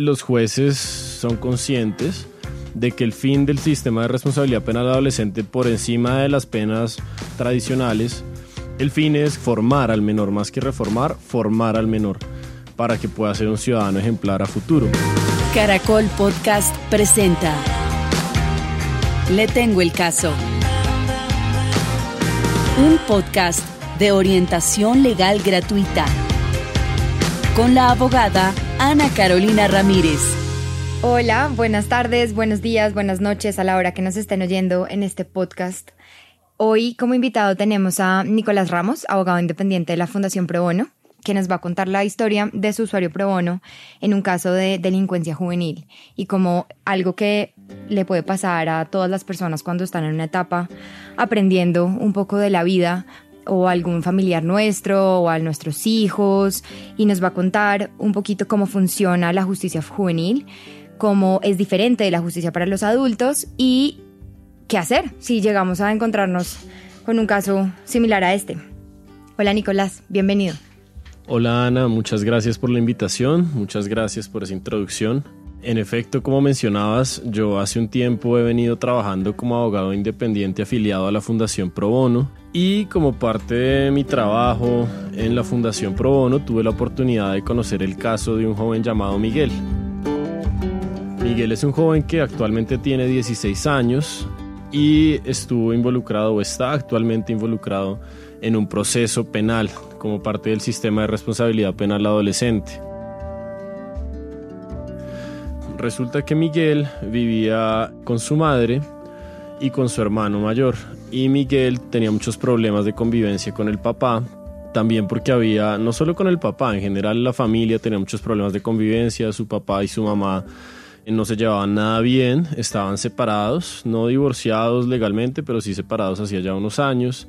los jueces son conscientes de que el fin del sistema de responsabilidad penal adolescente por encima de las penas tradicionales, el fin es formar al menor, más que reformar, formar al menor para que pueda ser un ciudadano ejemplar a futuro. Caracol Podcast presenta Le tengo el caso. Un podcast de orientación legal gratuita con la abogada Ana Carolina Ramírez. Hola, buenas tardes, buenos días, buenas noches a la hora que nos estén oyendo en este podcast. Hoy como invitado tenemos a Nicolás Ramos, abogado independiente de la Fundación Pro Bono, que nos va a contar la historia de su usuario pro bono en un caso de delincuencia juvenil y como algo que le puede pasar a todas las personas cuando están en una etapa aprendiendo un poco de la vida o algún familiar nuestro o a nuestros hijos y nos va a contar un poquito cómo funciona la justicia juvenil, cómo es diferente de la justicia para los adultos y qué hacer si llegamos a encontrarnos con un caso similar a este. Hola Nicolás, bienvenido. Hola Ana, muchas gracias por la invitación, muchas gracias por esa introducción. En efecto, como mencionabas, yo hace un tiempo he venido trabajando como abogado independiente afiliado a la Fundación Pro Bono y como parte de mi trabajo en la Fundación Pro Bono tuve la oportunidad de conocer el caso de un joven llamado Miguel. Miguel es un joven que actualmente tiene 16 años y estuvo involucrado o está actualmente involucrado en un proceso penal como parte del sistema de responsabilidad penal adolescente. Resulta que Miguel vivía con su madre y con su hermano mayor. Y Miguel tenía muchos problemas de convivencia con el papá. También porque había, no solo con el papá, en general la familia tenía muchos problemas de convivencia. Su papá y su mamá no se llevaban nada bien, estaban separados, no divorciados legalmente, pero sí separados hacía ya unos años.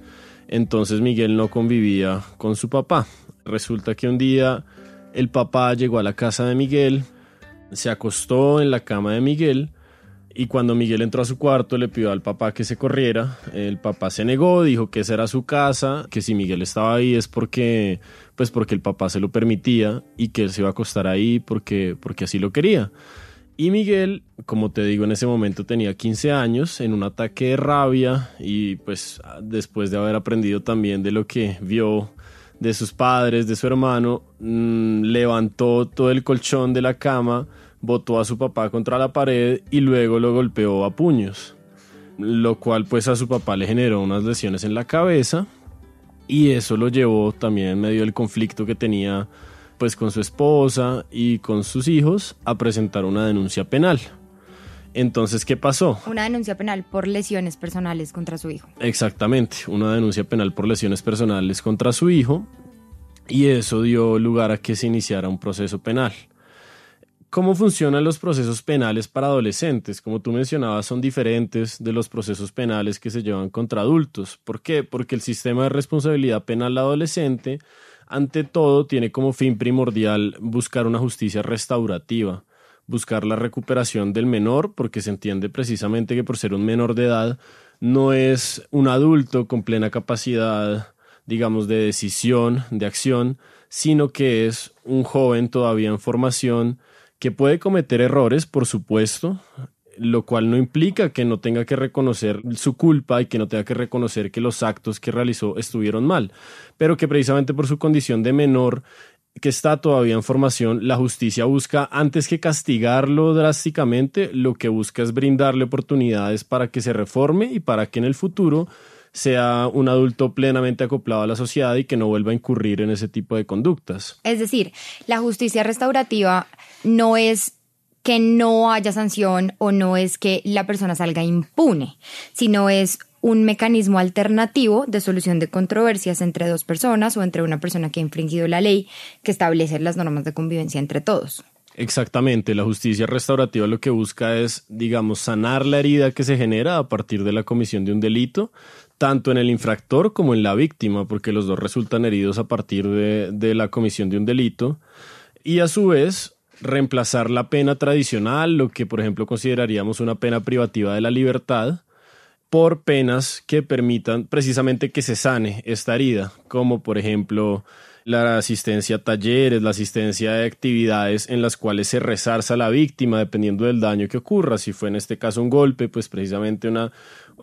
Entonces Miguel no convivía con su papá. Resulta que un día el papá llegó a la casa de Miguel, se acostó en la cama de Miguel y cuando Miguel entró a su cuarto le pidió al papá que se corriera. El papá se negó, dijo que esa era su casa, que si Miguel estaba ahí es porque pues porque el papá se lo permitía y que él se iba a acostar ahí porque porque así lo quería. Y Miguel, como te digo, en ese momento tenía 15 años, en un ataque de rabia y pues después de haber aprendido también de lo que vio de sus padres, de su hermano, mmm, levantó todo el colchón de la cama, botó a su papá contra la pared y luego lo golpeó a puños, lo cual pues a su papá le generó unas lesiones en la cabeza y eso lo llevó también en medio del conflicto que tenía pues con su esposa y con sus hijos a presentar una denuncia penal. Entonces, ¿qué pasó? Una denuncia penal por lesiones personales contra su hijo. Exactamente, una denuncia penal por lesiones personales contra su hijo y eso dio lugar a que se iniciara un proceso penal. ¿Cómo funcionan los procesos penales para adolescentes? Como tú mencionabas, son diferentes de los procesos penales que se llevan contra adultos. ¿Por qué? Porque el sistema de responsabilidad penal adolescente, ante todo, tiene como fin primordial buscar una justicia restaurativa buscar la recuperación del menor, porque se entiende precisamente que por ser un menor de edad no es un adulto con plena capacidad, digamos, de decisión, de acción, sino que es un joven todavía en formación que puede cometer errores, por supuesto, lo cual no implica que no tenga que reconocer su culpa y que no tenga que reconocer que los actos que realizó estuvieron mal, pero que precisamente por su condición de menor que está todavía en formación, la justicia busca, antes que castigarlo drásticamente, lo que busca es brindarle oportunidades para que se reforme y para que en el futuro sea un adulto plenamente acoplado a la sociedad y que no vuelva a incurrir en ese tipo de conductas. Es decir, la justicia restaurativa no es que no haya sanción o no es que la persona salga impune, sino es un mecanismo alternativo de solución de controversias entre dos personas o entre una persona que ha infringido la ley que establece las normas de convivencia entre todos. Exactamente, la justicia restaurativa lo que busca es, digamos, sanar la herida que se genera a partir de la comisión de un delito, tanto en el infractor como en la víctima, porque los dos resultan heridos a partir de, de la comisión de un delito, y a su vez reemplazar la pena tradicional, lo que por ejemplo consideraríamos una pena privativa de la libertad, por penas que permitan precisamente que se sane esta herida, como por ejemplo la asistencia a talleres, la asistencia a actividades en las cuales se resarza a la víctima dependiendo del daño que ocurra. Si fue en este caso un golpe, pues precisamente una,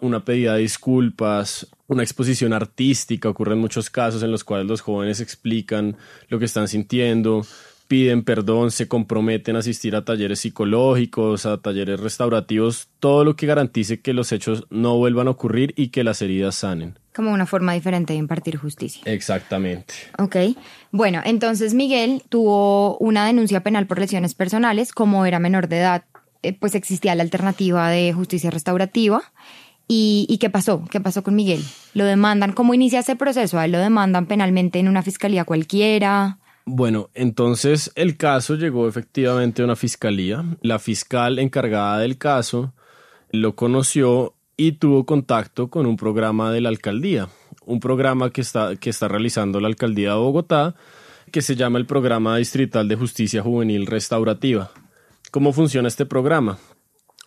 una pedida de disculpas, una exposición artística. Ocurren muchos casos en los cuales los jóvenes explican lo que están sintiendo, piden perdón, se comprometen a asistir a talleres psicológicos, a talleres restaurativos, todo lo que garantice que los hechos no vuelvan a ocurrir y que las heridas sanen. Como una forma diferente de impartir justicia. Exactamente. Ok. Bueno, entonces Miguel tuvo una denuncia penal por lesiones personales. Como era menor de edad, eh, pues existía la alternativa de justicia restaurativa. ¿Y, ¿Y, qué pasó? ¿Qué pasó con Miguel? ¿Lo demandan? ¿Cómo inicia ese proceso? ¿A él lo demandan penalmente en una fiscalía cualquiera? Bueno, entonces el caso llegó efectivamente a una fiscalía. La fiscal encargada del caso lo conoció y tuvo contacto con un programa de la alcaldía, un programa que está, que está realizando la alcaldía de Bogotá, que se llama el Programa Distrital de Justicia Juvenil Restaurativa. ¿Cómo funciona este programa?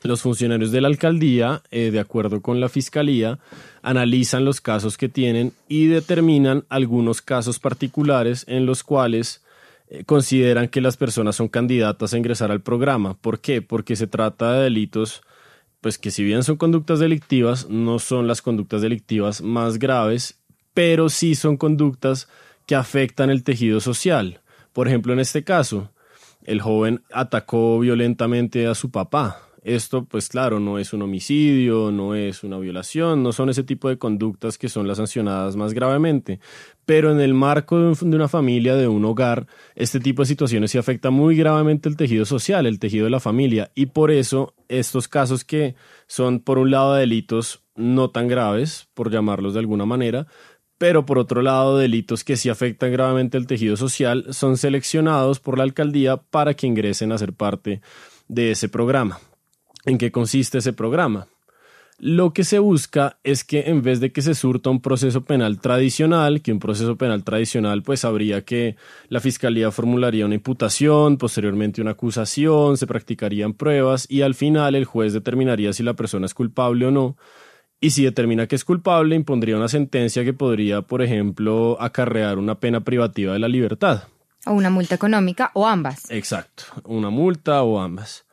Los funcionarios de la alcaldía, eh, de acuerdo con la fiscalía, analizan los casos que tienen y determinan algunos casos particulares en los cuales eh, consideran que las personas son candidatas a ingresar al programa. ¿Por qué? Porque se trata de delitos, pues que si bien son conductas delictivas, no son las conductas delictivas más graves, pero sí son conductas que afectan el tejido social. Por ejemplo, en este caso, el joven atacó violentamente a su papá esto, pues claro, no es un homicidio, no es una violación, no son ese tipo de conductas que son las sancionadas más gravemente. Pero en el marco de, una familia, de un hogar, este tipo de situaciones sí afecta muy gravemente el tejido social, el tejido de la familia. Y por eso estos casos que son, por un lado, delitos no tan graves, por llamarlos de alguna manera, pero por otro lado, delitos que sí afectan gravemente el tejido social son seleccionados por la alcaldía para que ingresen a ser parte de ese programa en qué consiste ese programa. Lo que se busca es que en vez de que se surta un proceso penal tradicional, que un proceso penal tradicional pues habría que la fiscalía formularía una imputación, posteriormente una acusación, se practicarían pruebas y al final el juez determinaría si la persona es culpable o no. Y si determina que es culpable, impondría una sentencia que podría, por ejemplo, acarrear una pena privativa de la libertad. O una multa económica o ambas. Exacto, una multa o ambas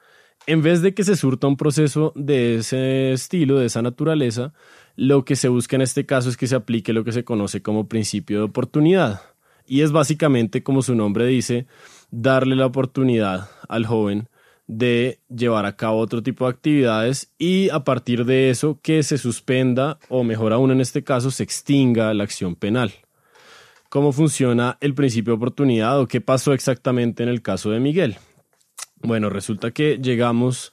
en vez de que se surta un proceso de ese estilo, de esa naturaleza, lo que se busca en este caso es que se aplique lo que se conoce como principio de oportunidad. Y es básicamente, como su nombre dice, darle la oportunidad al joven de llevar a cabo otro tipo de actividades y a partir de eso que se suspenda o mejor aún en este caso se extinga la acción penal. ¿Cómo funciona el principio de oportunidad o qué pasó exactamente en el caso de Miguel? Bueno, resulta que llegamos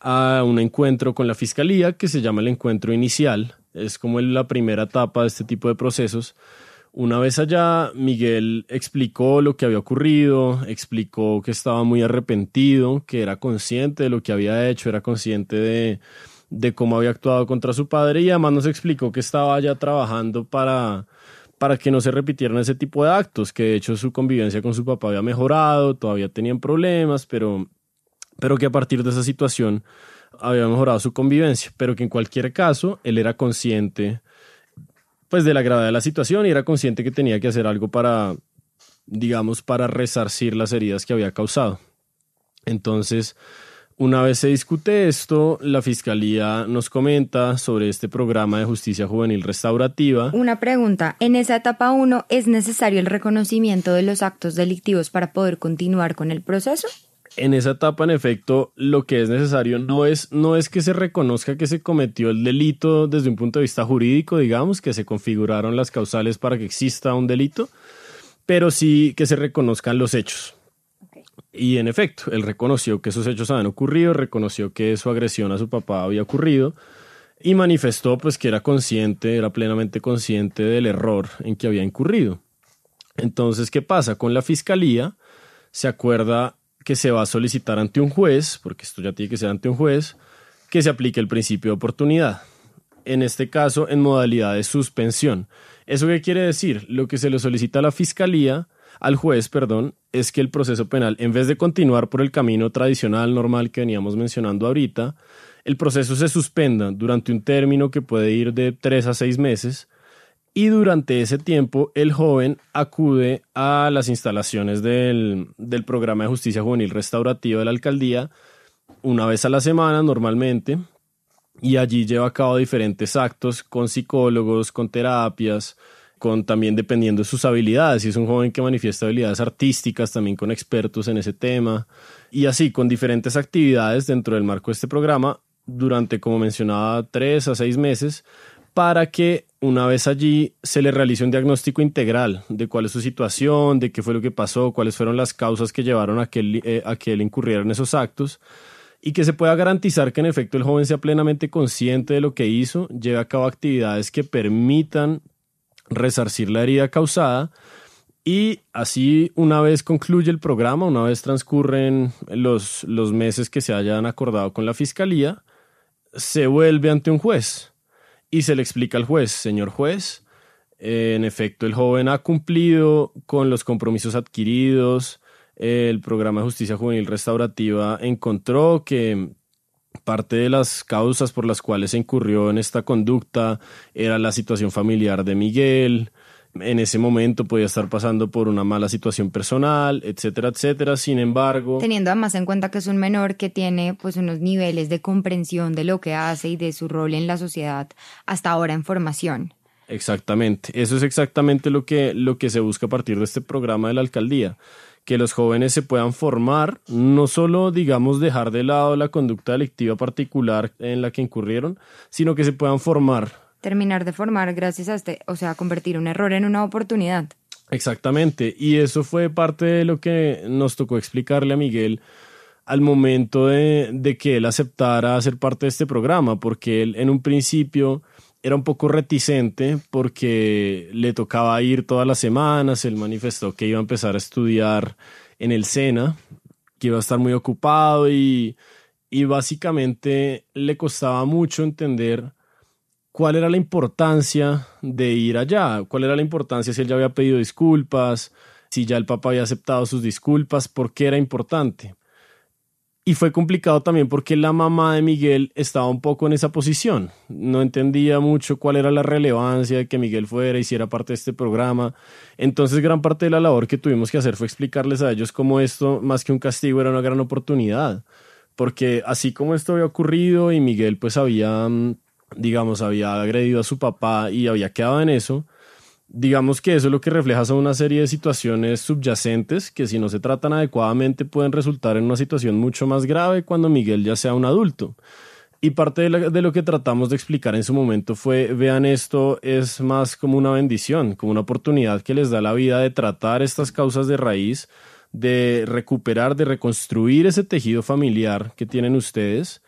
a un encuentro con la fiscalía que se llama el encuentro inicial. Es como la primera etapa de este tipo de procesos. Una vez allá, Miguel explicó lo que había ocurrido, explicó que estaba muy arrepentido, que era consciente de lo que había hecho, era consciente de, de cómo había actuado contra su padre y además nos explicó que estaba ya trabajando para, para que no se repitieran ese tipo de actos, que de hecho su convivencia con su papá había mejorado, todavía tenían problemas, pero, pero que a partir de esa situación había mejorado su convivencia, pero que en cualquier caso él era consciente pues de la gravedad de la situación y era consciente que tenía que hacer algo para, digamos, para resarcir las heridas que había causado. Entonces, una vez se discute esto, la Fiscalía nos comenta sobre este programa de justicia juvenil restaurativa. Una pregunta, en esa etapa 1, ¿es necesario el reconocimiento de los actos delictivos para poder continuar con el proceso? En esa etapa, en efecto, lo que es necesario no es, no es que se reconozca que se cometió el delito desde un punto de vista jurídico, digamos, que se configuraron las causales para que exista un delito, pero sí que se reconozcan los hechos. Y en efecto, él reconoció que esos hechos habían ocurrido, reconoció que su agresión a su papá había ocurrido y manifestó pues que era consciente, era plenamente consciente del error en que había incurrido. Entonces, ¿qué pasa? Con la fiscalía se acuerda que se va a solicitar ante un juez, porque esto ya tiene que ser ante un juez, que se aplique el principio de oportunidad. En este caso, en modalidad de suspensión. ¿Eso qué quiere decir? Lo que se le solicita a la fiscalía al juez, perdón, es que el proceso penal, en vez de continuar por el camino tradicional, normal que veníamos mencionando ahorita, el proceso se suspenda durante un término que puede ir de tres a seis meses y durante ese tiempo el joven acude a las instalaciones del, del programa de justicia juvenil restaurativa de la alcaldía una vez a la semana normalmente y allí lleva a cabo diferentes actos con psicólogos, con terapias, con también dependiendo de sus habilidades. Si es un joven que manifiesta habilidades artísticas, también con expertos en ese tema. Y así, con diferentes actividades dentro del marco de este programa, durante, como mencionaba, tres a seis meses, para que una vez allí se le realice un diagnóstico integral de cuál es su situación, de qué fue lo que pasó, cuáles fueron las causas que llevaron a que él, eh, a que él incurriera en esos actos y que se pueda garantizar que en efecto el joven sea plenamente consciente de lo que hizo, lleve a cabo actividades que permitan resarcir la herida causada. Y así una vez concluye el programa, una vez transcurren los, los meses que se hayan acordado con la fiscalía, se vuelve ante un juez y se le explica al juez, señor juez, en efecto el joven ha cumplido con los compromisos adquiridos, el programa de justicia juvenil restaurativa encontró que parte de las causas por las cuales se incurrió en esta conducta era la situación familiar de Miguel. En ese momento podía estar pasando por una mala situación personal, etcétera, etcétera. Sin embargo, teniendo además en cuenta que es un menor que tiene pues unos niveles de comprensión de lo que hace y de su rol en la sociedad hasta ahora en formación. Exactamente, eso es exactamente lo que, lo que se busca a partir de este programa de la alcaldía que los jóvenes se puedan formar, no solo, digamos, dejar de lado la conducta delictiva particular en la que incurrieron, sino que se puedan formar. Terminar de formar gracias a este, o sea, convertir un error en una oportunidad. Exactamente, y eso fue parte de lo que nos tocó explicarle a Miguel al momento de, de que él aceptara ser parte de este programa, porque él en un principio era un poco reticente porque le tocaba ir todas las semanas, él manifestó que iba a empezar a estudiar en el SENA, que iba a estar muy ocupado y, y básicamente le costaba mucho entender cuál era la importancia de ir allá, cuál era la importancia si él ya había pedido disculpas, si ya el papá había aceptado sus disculpas, por qué era importante. Y fue complicado también porque la mamá de Miguel estaba un poco en esa posición. No entendía mucho cuál era la relevancia de que Miguel fuera y hiciera parte de este programa. Entonces gran parte de la labor que tuvimos que hacer fue explicarles a ellos cómo esto, más que un castigo, era una gran oportunidad. Porque así como esto había ocurrido y Miguel pues había, mm, digamos, había agredido a su papá y había quedado en eso, digamos que eso es lo que refleja son una serie de situaciones subyacentes que si no se tratan adecuadamente pueden resultar en una situación mucho más grave cuando Miguel ya sea un adulto. Y parte de, lo que tratamos de explicar en su momento fue, vean esto es más como una bendición, como una oportunidad que les da la vida de tratar estas causas de raíz, de recuperar, de reconstruir ese tejido familiar que tienen ustedes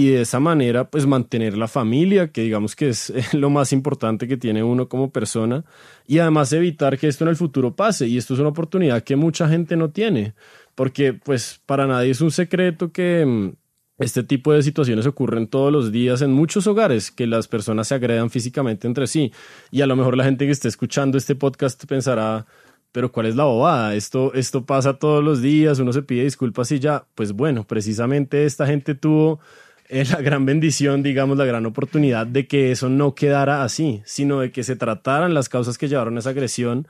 y de esa manera pues mantener la familia, que digamos que es lo más importante que tiene uno como persona, y además evitar que esto en el futuro pase. Y esto es una oportunidad que mucha gente no tiene, porque pues para nadie es un secreto que mm, este tipo de situaciones ocurren todos los días en muchos hogares, que las personas se agredan físicamente entre sí. Y a lo mejor la gente que esté escuchando este podcast pensará, pero ¿cuál es la bobada? Esto, esto pasa todos los días, uno se pide disculpas y ya. Pues bueno, precisamente esta gente tuvo la gran bendición, digamos, la gran oportunidad de que eso no quedara así, sino de que se trataran las causas que llevaron a esa agresión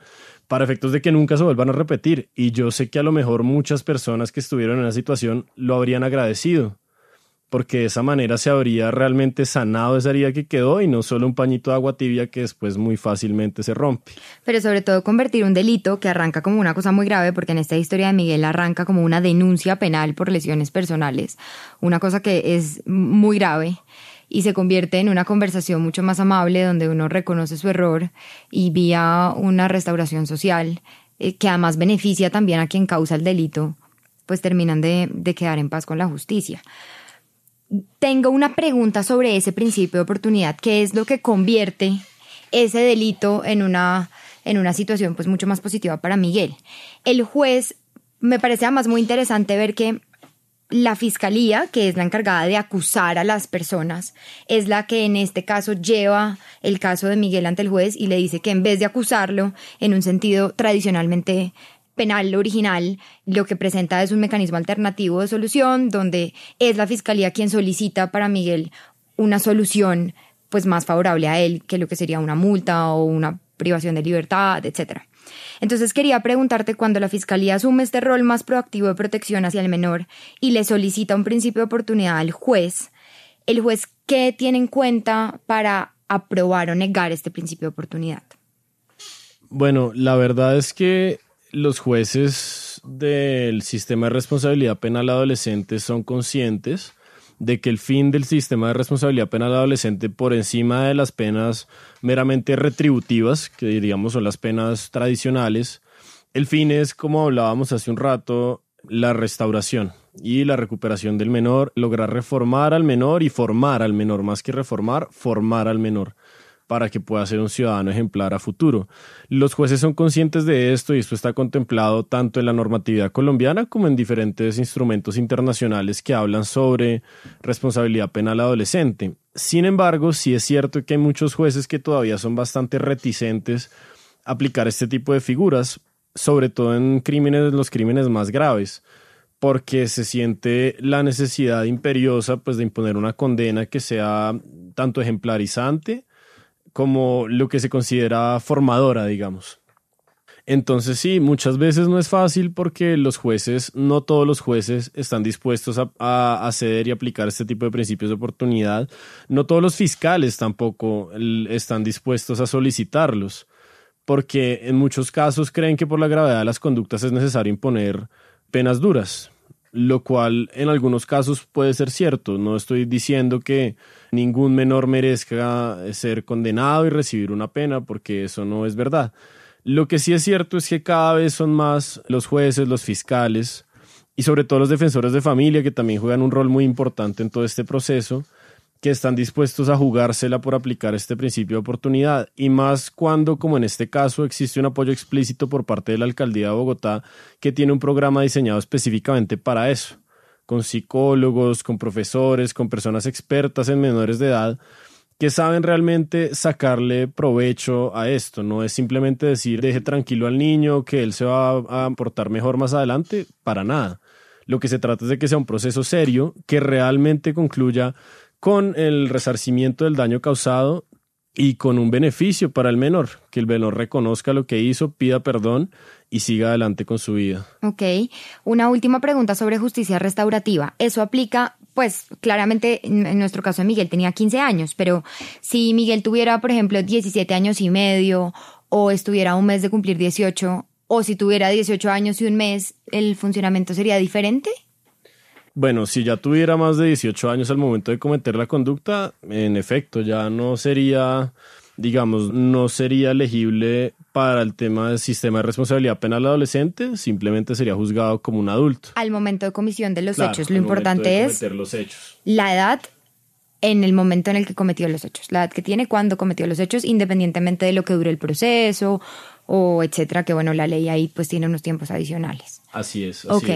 para efectos de que nunca se vuelvan a repetir. Y yo sé que a lo mejor muchas personas que estuvieron en esa situación lo habrían agradecido porque de esa manera se habría realmente sanado esa herida que quedó y no solo un pañito de agua tibia que después muy fácilmente se rompe. Pero sobre todo convertir un delito que arranca como una cosa muy grave, porque en esta historia de Miguel arranca como una denuncia penal por lesiones personales, una cosa que es muy grave y se convierte en una conversación mucho más amable donde uno reconoce su error y vía una restauración social eh, que además beneficia también a quien causa el delito, pues terminan de, de quedar en paz con la justicia tengo una pregunta sobre ese principio de oportunidad, ¿qué es lo que convierte ese delito en una, en una situación pues mucho más positiva para Miguel? El juez, me parece además muy interesante ver que la fiscalía, que es la encargada de acusar a las personas, es la que en este caso lleva el caso de Miguel ante el juez y le dice que en vez de acusarlo en un sentido tradicionalmente penal original lo que presenta es un mecanismo alternativo de solución donde es la fiscalía quien solicita para Miguel una solución pues más favorable a él que lo que sería una multa o una privación de libertad, etcétera. Entonces quería preguntarte cuando la Fiscalía asume este rol más proactivo de protección hacia el menor y le solicita un principio de oportunidad al juez, ¿el juez qué tiene en cuenta para aprobar o negar este principio de oportunidad? Bueno, la verdad es que los jueces del sistema de responsabilidad penal adolescente son conscientes de que el fin del sistema de responsabilidad penal adolescente por encima de las penas meramente retributivas, que diríamos son las penas tradicionales, el fin es, como hablábamos hace un rato, la restauración y la recuperación del menor, lograr reformar al menor y formar al menor, más que reformar, formar al menor para que pueda ser un ciudadano ejemplar a futuro. Los jueces son conscientes de esto y esto está contemplado tanto en la normatividad colombiana como en diferentes instrumentos internacionales que hablan sobre responsabilidad penal adolescente. Sin embargo, sí es cierto que hay muchos jueces que todavía son bastante reticentes a aplicar este tipo de figuras, sobre todo en crímenes, los crímenes más graves porque se siente la necesidad imperiosa pues de imponer una condena que sea tanto ejemplarizante como lo que se considera formadora, digamos. Entonces sí, muchas veces no es fácil porque los jueces, no todos los jueces están dispuestos a, acceder y aplicar este tipo de principios de oportunidad. No todos los fiscales tampoco están dispuestos a solicitarlos, porque en muchos casos creen que por la gravedad de las conductas es necesario imponer penas duras lo cual en algunos casos puede ser cierto. No estoy diciendo que ningún menor merezca ser condenado y recibir una pena, porque eso no es verdad. Lo que sí es cierto es que cada vez son más los jueces, los fiscales y sobre todo los defensores de familia, que también juegan un rol muy importante en todo este proceso, que están dispuestos a jugársela por aplicar este principio de oportunidad, y más cuando, como en este caso, existe un apoyo explícito por parte de la Alcaldía de Bogotá, que tiene un programa diseñado específicamente para eso, con psicólogos, con profesores, con personas expertas en menores de edad, que saben realmente sacarle provecho a esto. No es simplemente decir, deje tranquilo al niño, que él se va a portar mejor más adelante, para nada. Lo que se trata es de que sea un proceso serio, que realmente concluya con el resarcimiento del daño causado y con un beneficio para el menor, que el menor reconozca lo que hizo, pida perdón y siga adelante con su vida. Ok, una última pregunta sobre justicia restaurativa. Eso aplica, pues claramente en nuestro caso Miguel tenía 15 años, pero si Miguel tuviera, por ejemplo, 17 años y medio o estuviera un mes de cumplir 18 o si tuviera 18 años y un mes, ¿el funcionamiento sería diferente? Bueno, si ya tuviera más de 18 años al momento de cometer la conducta, en efecto, ya no sería, digamos, no sería elegible para el tema del sistema de responsabilidad penal adolescente, simplemente sería juzgado como un adulto. Al momento de comisión de los hechos, lo importante es los hechos. la edad en el momento en el que cometió los hechos, la edad que tiene cuando cometió los hechos, independientemente de lo que dure el proceso o etcétera, que bueno, la ley ahí pues tiene unos tiempos adicionales. Así es. Así ok.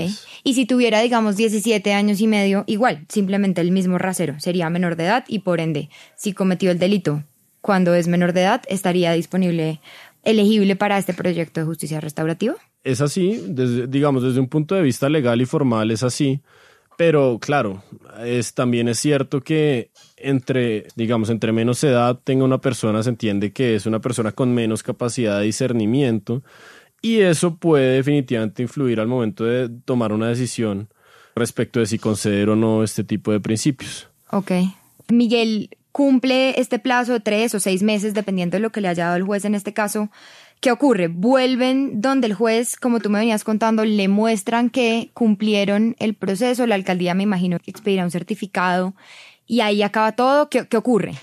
Y si tuviera, digamos, 17 años y medio, igual, simplemente el mismo rasero, sería menor de edad y por ende, si cometió el delito cuando es menor de edad, estaría disponible, elegible para este proyecto de justicia restaurativa. Es así, desde, digamos, desde un punto de vista legal y formal es así. Pero claro, es, también es cierto que entre, digamos, entre menos edad tenga una persona, se entiende que es una persona con menos capacidad de discernimiento y eso puede definitivamente influir al momento de tomar una decisión respecto de si conceder o no este tipo de principios. Ok. Miguel cumple este plazo de tres o seis meses, dependiendo de lo que le haya dado el juez en este caso, ¿Qué ocurre? Vuelven donde el juez, como tú me venías contando, le muestran que cumplieron el proceso, la alcaldía me imagino que expedirá un certificado y ahí acaba todo. ¿Qué, ¿Qué, ocurre?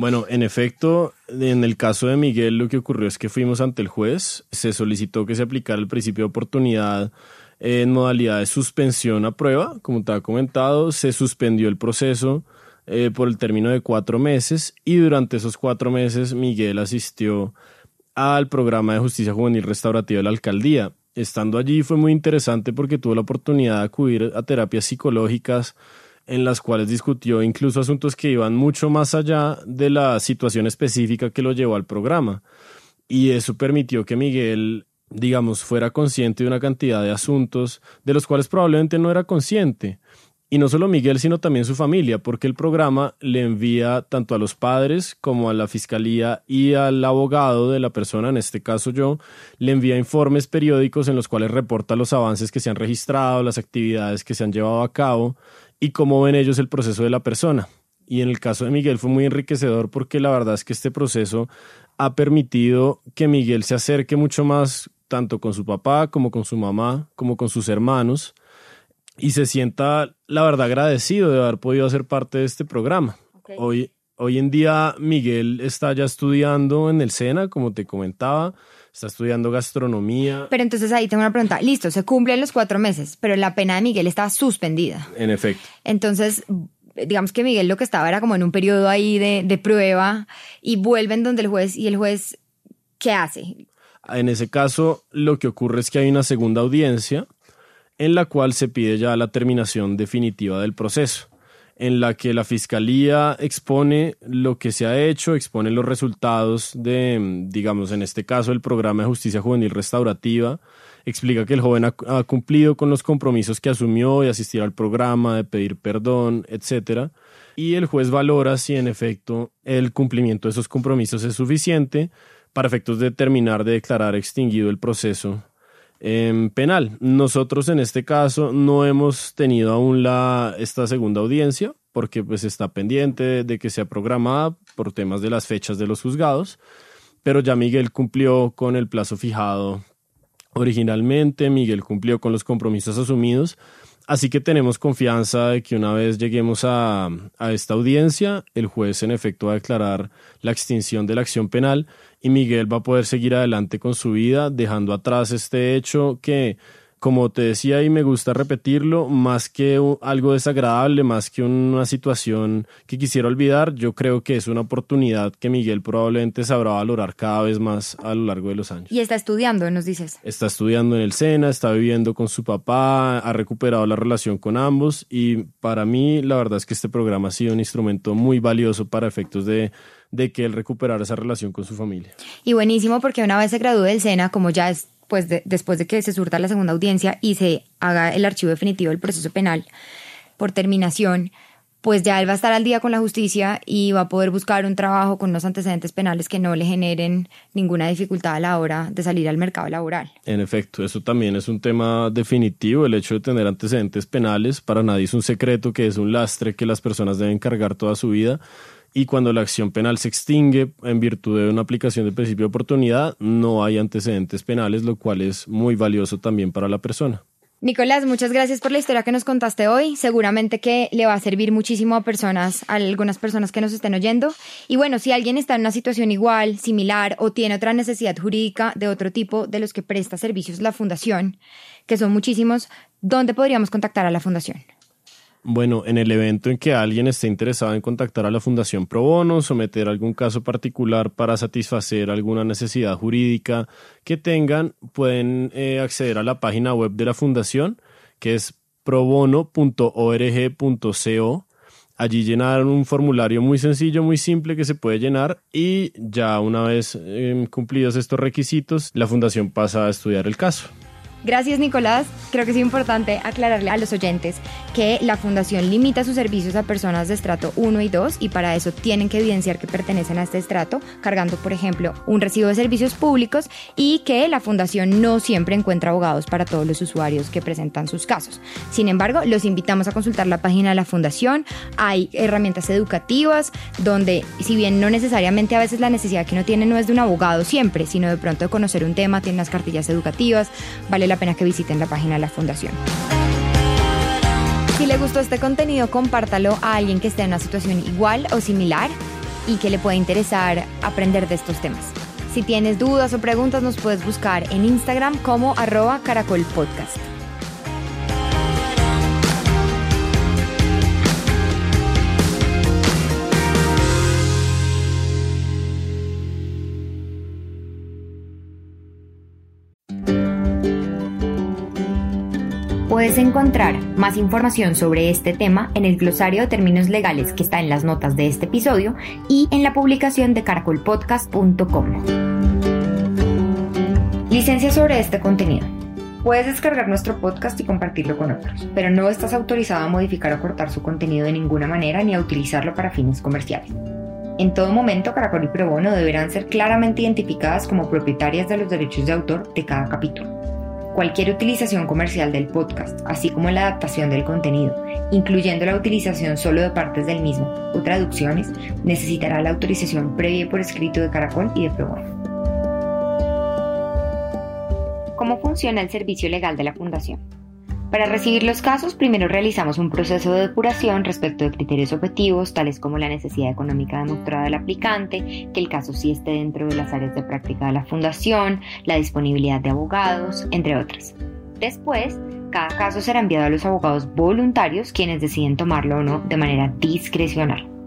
Bueno, en efecto, en el caso de Miguel lo que ocurrió es que fuimos ante el juez, se solicitó que se aplicara el principio de oportunidad en modalidad de suspensión a prueba, como te ha comentado, se suspendió el proceso eh, por el término de cuatro meses y durante esos cuatro meses Miguel asistió al programa de justicia juvenil restaurativa de la alcaldía. Estando allí fue muy interesante porque tuvo la oportunidad de acudir a terapias psicológicas en las cuales discutió incluso asuntos que iban mucho más allá de la situación específica que lo llevó al programa. Y eso permitió que Miguel digamos, fuera consciente de una cantidad de asuntos de los cuales probablemente no era consciente. Y no solo Miguel, sino también su familia, porque el programa le envía tanto a los padres como a la fiscalía y al abogado de la persona, en este caso yo, le envía informes periódicos en los cuales reporta los avances que se han registrado, las actividades que se han llevado a cabo y cómo ven ellos el proceso de la persona. Y en el caso de Miguel fue muy enriquecedor porque la verdad es que este proceso ha permitido que Miguel se acerque mucho más tanto con su papá como con su mamá, como con sus hermanos y se sienta, la verdad, agradecido de haber podido hacer parte de este programa. Hoy, hoy en día Miguel está ya estudiando en el SENA, como te comentaba, está estudiando gastronomía. Pero entonces ahí tengo una pregunta. Listo, se cumplen los cuatro meses, pero la pena de Miguel está suspendida. En efecto. Entonces, digamos que Miguel lo que estaba era como en un periodo ahí de, de prueba y vuelven donde el juez y el juez, ¿qué hace? En ese caso, lo que ocurre es que hay una segunda audiencia en la cual se pide ya la terminación definitiva del proceso, en la que la Fiscalía expone lo que se ha hecho, expone los resultados de, digamos, en este caso, el programa de justicia juvenil restaurativa, explica que el joven ha, cumplido con los compromisos que asumió de asistir al programa, de pedir perdón, etc. Y el juez valora si en efecto el cumplimiento de esos compromisos es suficiente para efectos de terminar de declarar extinguido el proceso penal. Nosotros en este caso no hemos tenido aún la, esta segunda audiencia porque pues está pendiente de que sea programada por temas de las fechas de los juzgados, pero ya Miguel cumplió con el plazo fijado originalmente, Miguel cumplió con los compromisos asumidos, así que tenemos confianza de que una vez lleguemos a, a esta audiencia, el juez en efecto va a declarar la extinción de la acción penal y Miguel va a poder seguir adelante con su vida, dejando atrás este hecho que, como te decía y me gusta repetirlo, más que algo desagradable, más que una situación que quisiera olvidar, yo creo que es una oportunidad que Miguel probablemente sabrá valorar cada vez más a lo largo de los años. Y está estudiando, nos dices. Está estudiando en el SENA, está viviendo con su papá, ha recuperado la relación con ambos y para mí la verdad es que este programa ha sido un instrumento muy valioso para efectos de de que él recuperara esa relación con su familia. Y buenísimo porque una vez se gradúe del SENA, como ya es pues después de que se surta la segunda audiencia y se haga el archivo definitivo del proceso penal por terminación, pues ya él va a estar al día con la justicia y va a poder buscar un trabajo con unos antecedentes penales que no le generen ninguna dificultad a la hora de salir al mercado laboral. En efecto, eso también es un tema definitivo, el hecho de tener antecedentes penales, para nadie es un secreto que es un lastre que las personas deben cargar toda su vida y cuando la acción penal se extingue en virtud de una aplicación del principio de oportunidad, no hay antecedentes penales, lo cual es muy valioso también para la persona. Nicolás, muchas gracias por la historia que nos contaste hoy. Seguramente que le va a servir muchísimo a personas, a algunas personas que nos estén oyendo. Y bueno, si alguien está en una situación igual, similar o tiene otra necesidad jurídica de otro tipo de los que presta servicios la fundación, que son muchísimos, ¿dónde podríamos contactar a la fundación? Bueno, en el evento en que alguien esté interesado en contactar a la Fundación Pro Bono, someter algún caso particular para satisfacer alguna necesidad jurídica que tengan, pueden eh, acceder a la página web de la Fundación, que es probono.org.co. Allí llenaron un formulario muy sencillo, muy simple que se puede llenar y ya una vez eh, cumplidos estos requisitos, la Fundación pasa a estudiar el caso. Gracias Nicolás. Creo que es importante aclararle a los oyentes que la fundación limita sus servicios a personas de estrato 1 y 2 y para eso tienen que evidenciar que pertenecen a este estrato, cargando por ejemplo un recibo de servicios públicos y que la fundación no siempre encuentra abogados para todos los usuarios que presentan sus casos. Sin embargo, los invitamos a consultar la página de la fundación. Hay herramientas educativas donde si bien no necesariamente a veces la necesidad que uno tiene no es de un abogado siempre, sino de pronto de conocer un tema, tiene unas cartillas educativas, vale la pena que visiten la página de la fundación. Si le gustó este contenido, compártalo a alguien que esté en una situación igual o similar y que le pueda interesar aprender de estos temas. Si tienes dudas o preguntas, nos puedes buscar en Instagram como arroba caracolpodcast. Puedes encontrar más información sobre este tema en el glosario de términos legales que está en las notas de este episodio y en la publicación de caracolpodcast.com. Licencia sobre este contenido. Puedes descargar nuestro podcast y compartirlo con otros, pero no estás autorizado a modificar o cortar su contenido de ninguna manera ni a utilizarlo para fines comerciales. En todo momento, Caracol y Probono deberán ser claramente identificadas como propietarias de los derechos de autor de cada capítulo. Cualquier utilización comercial del podcast, así como la adaptación del contenido, incluyendo la utilización solo de partes del mismo o traducciones, necesitará la autorización previa por escrito de Caracol y de Probono. ¿Cómo funciona el servicio legal de la Fundación? Para recibir los casos, primero realizamos un proceso de depuración respecto de criterios objetivos, tales como la necesidad económica demostrada del aplicante, que el caso sí esté dentro de las áreas de práctica de la Fundación, la disponibilidad de abogados, entre otras. Después, cada caso será enviado a los abogados voluntarios, quienes deciden tomarlo o no de manera discrecional.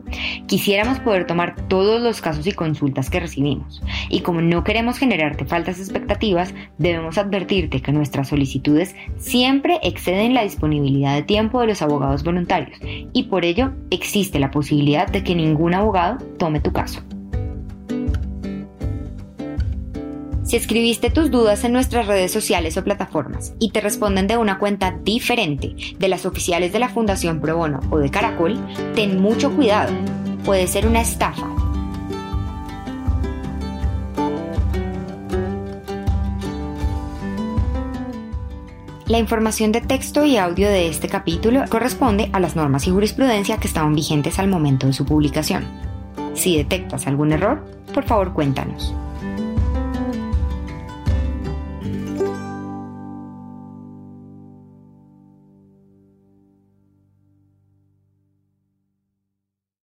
Quisiéramos poder tomar todos los casos y consultas que recibimos, y como no queremos generarte faltas expectativas, debemos advertirte que nuestras solicitudes siempre exceden la disponibilidad de tiempo de los abogados voluntarios, y por ello existe la posibilidad de que ningún abogado tome tu caso. Si escribiste tus dudas en nuestras redes sociales o plataformas y te responden de una cuenta diferente de las oficiales de la Fundación Pro Bono o de Caracol, ten mucho cuidado. Puede ser una estafa. La información de texto y audio de este capítulo corresponde a las normas y jurisprudencia que estaban vigentes al momento de su publicación. Si detectas algún error, por favor cuéntanos.